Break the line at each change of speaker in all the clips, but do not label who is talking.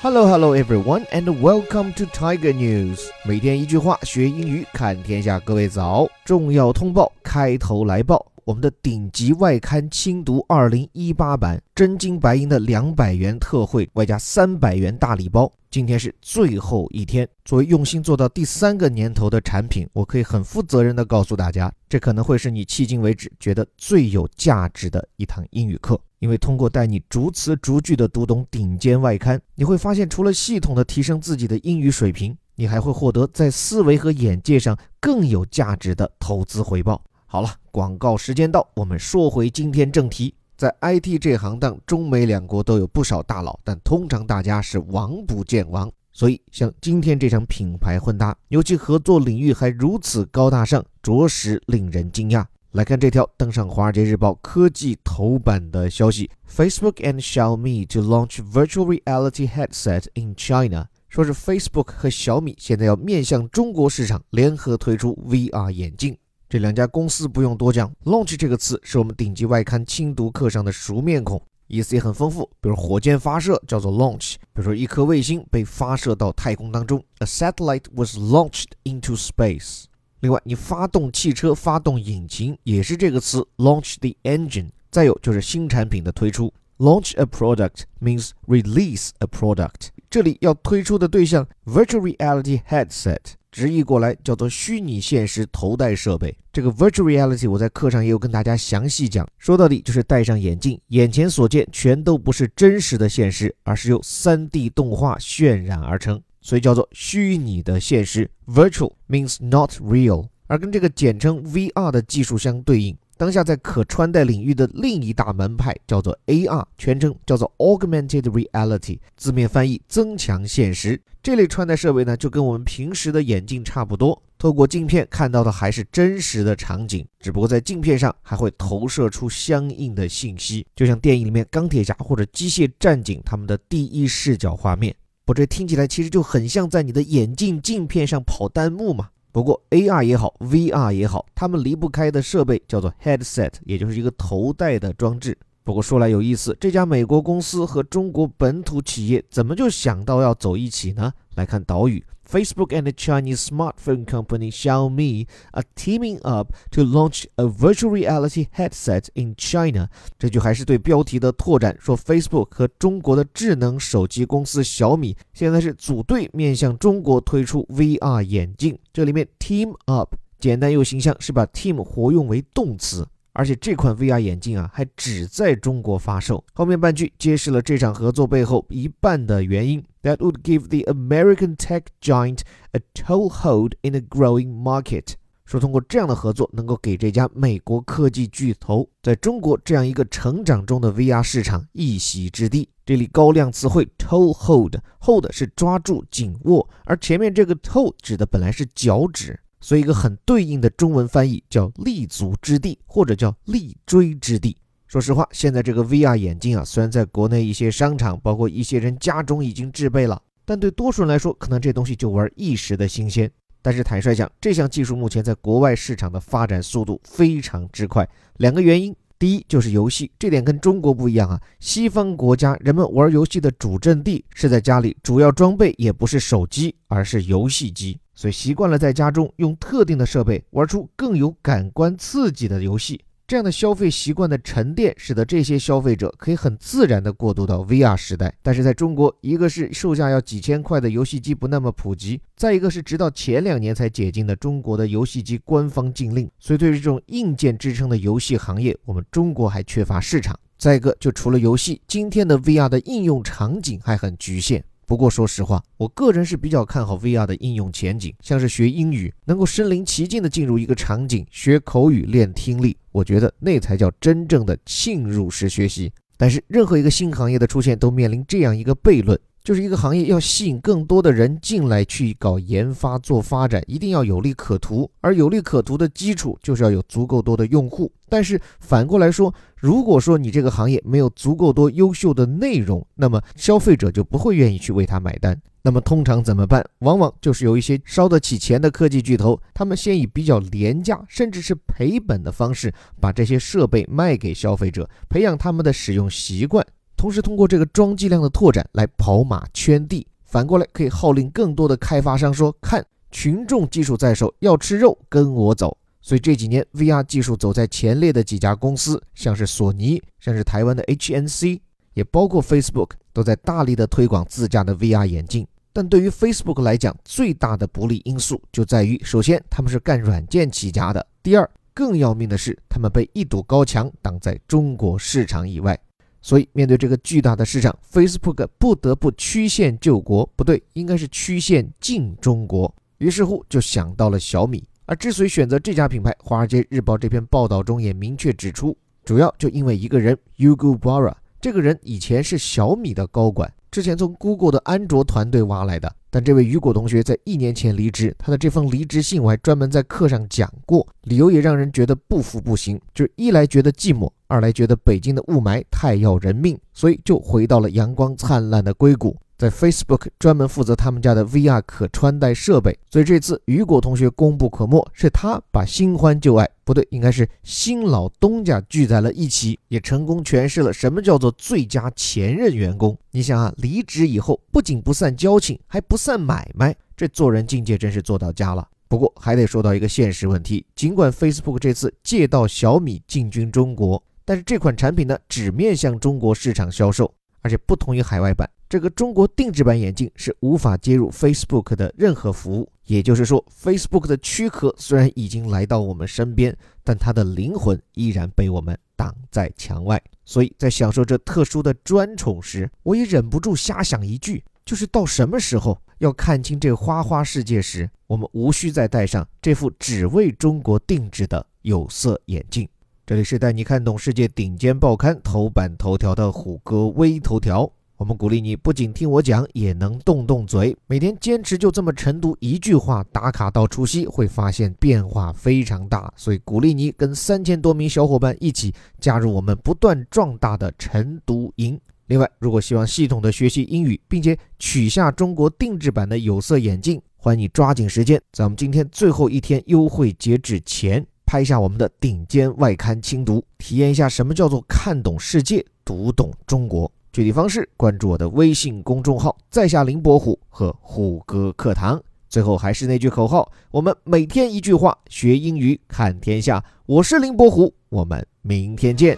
Hello, hello, everyone, and welcome to Tiger News。每天一句话，学英语看天下。各位早！重要通报，开头来报。我们的顶级外刊轻读二零一八版真金白银的两百元特惠，外加三百元大礼包。今天是最后一天。作为用心做到第三个年头的产品，我可以很负责任的告诉大家，这可能会是你迄今为止觉得最有价值的一堂英语课。因为通过带你逐词逐句的读懂顶尖外刊，你会发现，除了系统的提升自己的英语水平，你还会获得在思维和眼界上更有价值的投资回报。好了，广告时间到，我们说回今天正题。在 IT 这行当，中美两国都有不少大佬，但通常大家是王不见王。所以，像今天这场品牌混搭，尤其合作领域还如此高大上，着实令人惊讶。来看这条登上《华尔街日报》科技头版的消息：Facebook and Xiaomi to launch virtual reality headset in China。说是 Facebook 和小米现在要面向中国市场，联合推出 VR 眼镜。这两家公司不用多讲，launch 这个词是我们顶级外刊精读课上的熟面孔，意思也很丰富。比如火箭发射叫做 launch，比如说一颗卫星被发射到太空当中，a satellite was launched into space。另外，你发动汽车、发动引擎也是这个词，launch the engine。再有就是新产品的推出，launch a product means release a product。这里要推出的对象，virtual reality headset。直译过来叫做虚拟现实头戴设备。这个 virtual reality 我在课上也有跟大家详细讲。说到底就是戴上眼镜，眼前所见全都不是真实的现实，而是由 3D 动画渲染而成，所以叫做虚拟的现实。Virtual means not real，而跟这个简称 VR 的技术相对应。当下在可穿戴领域的另一大门派叫做 AR，全称叫做 Augmented Reality，字面翻译增强现实。这类穿戴设备呢，就跟我们平时的眼镜差不多，透过镜片看到的还是真实的场景，只不过在镜片上还会投射出相应的信息，就像电影里面钢铁侠或者机械战警他们的第一视角画面。不，这听起来其实就很像在你的眼镜镜片上跑弹幕嘛。不过，AR 也好，VR 也好，他们离不开的设备叫做 headset，也就是一个头戴的装置。不过说来有意思，这家美国公司和中国本土企业怎么就想到要走一起呢？来看岛屿。Facebook and the Chinese smartphone company Xiaomi are teaming up to launch a virtual reality headset in China。这句还是对标题的拓展，说 Facebook 和中国的智能手机公司小米现在是组队面向中国推出 VR 眼镜。这里面 team up 简单又形象，是把 team 活用为动词。而且这款 VR 眼镜啊，还只在中国发售。后面半句揭示了这场合作背后一半的原因。That would give the American tech giant a toehold in a growing market。说通过这样的合作，能够给这家美国科技巨头在中国这样一个成长中的 VR 市场一席之地。这里高亮词汇 toehold，hold 是抓住、紧握，而前面这个 toe 指的本来是脚趾。所以，一个很对应的中文翻译叫“立足之地”或者叫“立锥之地”。说实话，现在这个 VR 眼镜啊，虽然在国内一些商场，包括一些人家中已经制备了，但对多数人来说，可能这东西就玩一时的新鲜。但是坦率讲，这项技术目前在国外市场的发展速度非常之快。两个原因，第一就是游戏，这点跟中国不一样啊。西方国家人们玩游戏的主阵地是在家里，主要装备也不是手机，而是游戏机。所以习惯了在家中用特定的设备玩出更有感官刺激的游戏，这样的消费习惯的沉淀，使得这些消费者可以很自然地过渡到 VR 时代。但是在中国，一个是售价要几千块的游戏机不那么普及，再一个是直到前两年才解禁的中国的游戏机官方禁令，所以对于这种硬件支撑的游戏行业，我们中国还缺乏市场。再一个，就除了游戏，今天的 VR 的应用场景还很局限。不过说实话，我个人是比较看好 VR 的应用前景，像是学英语，能够身临其境的进入一个场景，学口语、练听力，我觉得那才叫真正的浸入式学习。但是任何一个新行业的出现，都面临这样一个悖论。就是一个行业要吸引更多的人进来去搞研发做发展，一定要有利可图，而有利可图的基础就是要有足够多的用户。但是反过来说，如果说你这个行业没有足够多优秀的内容，那么消费者就不会愿意去为它买单。那么通常怎么办？往往就是有一些烧得起钱的科技巨头，他们先以比较廉价甚至是赔本的方式把这些设备卖给消费者，培养他们的使用习惯。同时通过这个装机量的拓展来跑马圈地，反过来可以号令更多的开发商说：“看，群众技术在手，要吃肉跟我走。”所以这几年 VR 技术走在前列的几家公司，像是索尼，像是台湾的 HNC，也包括 Facebook，都在大力的推广自家的 VR 眼镜。但对于 Facebook 来讲，最大的不利因素就在于，首先他们是干软件起家的，第二，更要命的是，他们被一堵高墙挡在中国市场以外。所以面对这个巨大的市场，Facebook 不得不曲线救国，不对，应该是曲线进中国。于是乎就想到了小米。而之所以选择这家品牌，《华尔街日报》这篇报道中也明确指出，主要就因为一个人 Yugo Bara，这个人以前是小米的高管，之前从 Google 的安卓团队挖来的。但这位雨果同学在一年前离职，他的这封离职信我还专门在课上讲过，理由也让人觉得不服不行，就是一来觉得寂寞，二来觉得北京的雾霾太要人命，所以就回到了阳光灿烂的硅谷。在 Facebook 专门负责他们家的 VR 可穿戴设备，所以这次雨果同学功不可没，是他把新欢旧爱，不对，应该是新老东家聚在了一起，也成功诠释了什么叫做最佳前任员工。你想啊，离职以后不仅不散交情，还不散买卖，这做人境界真是做到家了。不过还得说到一个现实问题，尽管 Facebook 这次借道小米进军中国，但是这款产品呢，只面向中国市场销售，而且不同于海外版。这个中国定制版眼镜是无法接入 Facebook 的任何服务，也就是说，Facebook 的躯壳虽然已经来到我们身边，但它的灵魂依然被我们挡在墙外。所以在享受这特殊的专宠时，我也忍不住瞎想一句：就是到什么时候要看清这花花世界时，我们无需再戴上这副只为中国定制的有色眼镜。这里是带你看懂世界顶尖报刊头版头条的虎哥微头条。我们鼓励你不仅听我讲，也能动动嘴。每天坚持就这么晨读一句话，打卡到除夕，会发现变化非常大。所以鼓励你跟三千多名小伙伴一起加入我们不断壮大的晨读营。另外，如果希望系统的学习英语，并且取下中国定制版的有色眼镜，欢迎你抓紧时间，在我们今天最后一天优惠截止前，拍下我们的顶尖外刊精读，体验一下什么叫做看懂世界，读懂中国。具体方式，关注我的微信公众号“在下林伯虎”和虎哥课堂。最后还是那句口号：我们每天一句话，学英语看天下。我是林伯虎，我们明天见。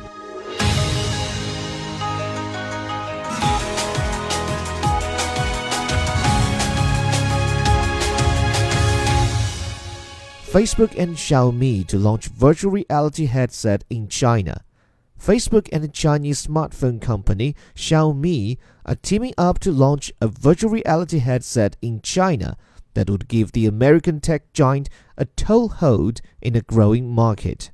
Facebook and Xiaomi to launch virtual reality headset in China. Facebook and Chinese smartphone company Xiaomi are teaming up to launch a virtual reality headset in China that would give the American tech giant a toehold in a growing market.